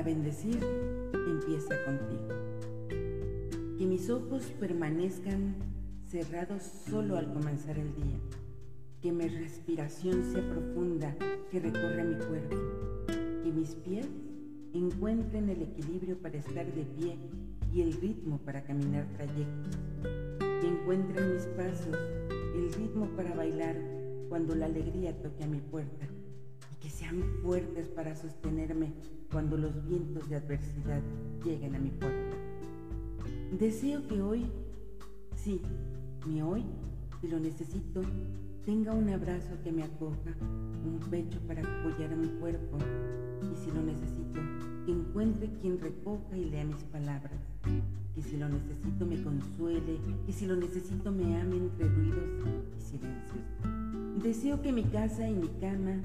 decir empieza contigo. Que mis ojos permanezcan cerrados solo al comenzar el día. Que mi respiración sea profunda, que recorra mi cuerpo. Que mis pies encuentren el equilibrio para estar de pie y el ritmo para caminar trayectos. Que encuentren mis pasos el ritmo para bailar cuando la alegría toque a mi puerta sean fuertes para sostenerme cuando los vientos de adversidad lleguen a mi puerta. Deseo que hoy, sí, mi hoy, si lo necesito, tenga un abrazo que me acoja, un pecho para apoyar a mi cuerpo y si lo necesito, encuentre quien recoja y lea mis palabras, que si lo necesito me consuele, que si lo necesito me ame entre ruidos y silencios. Deseo que mi casa y mi cama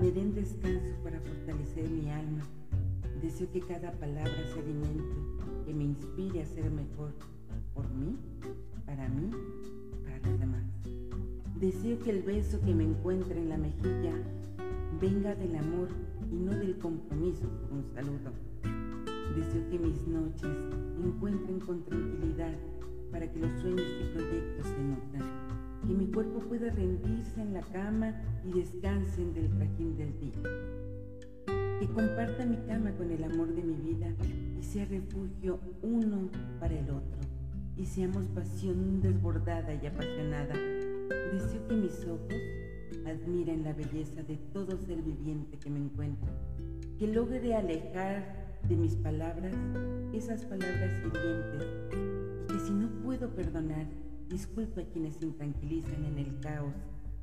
me den descanso para fortalecer mi alma. Deseo que cada palabra sea alimento que me inspire a ser mejor por mí, para mí, para los demás. Deseo que el beso que me encuentre en la mejilla venga del amor y no del compromiso por un saludo. Deseo que mis noches encuentren con tranquilidad para que los sueños y proyectos se nutran que mi cuerpo pueda rendirse en la cama y descansen del trajín del día. Que comparta mi cama con el amor de mi vida y sea refugio uno para el otro. Y seamos pasión desbordada y apasionada. Deseo que mis ojos admiren la belleza de todo ser viviente que me encuentra. Que logre alejar de mis palabras esas palabras hirientes. Y que si no puedo perdonar, Disculpa a quienes se intranquilizan en el caos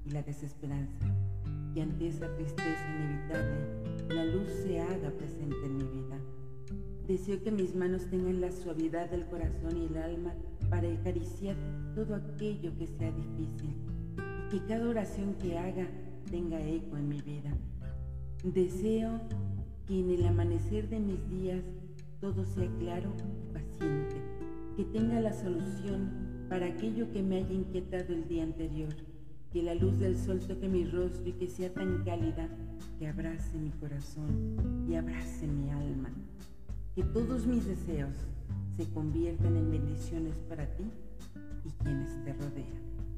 y la desesperanza, y ante esa tristeza inevitable la luz se haga presente en mi vida. Deseo que mis manos tengan la suavidad del corazón y el alma para acariciar todo aquello que sea difícil y que cada oración que haga tenga eco en mi vida. Deseo que en el amanecer de mis días todo sea claro y paciente, que tenga la solución para aquello que me haya inquietado el día anterior, que la luz del sol toque mi rostro y que sea tan cálida que abrace mi corazón y abrace mi alma, que todos mis deseos se conviertan en bendiciones para ti y quienes te rodean.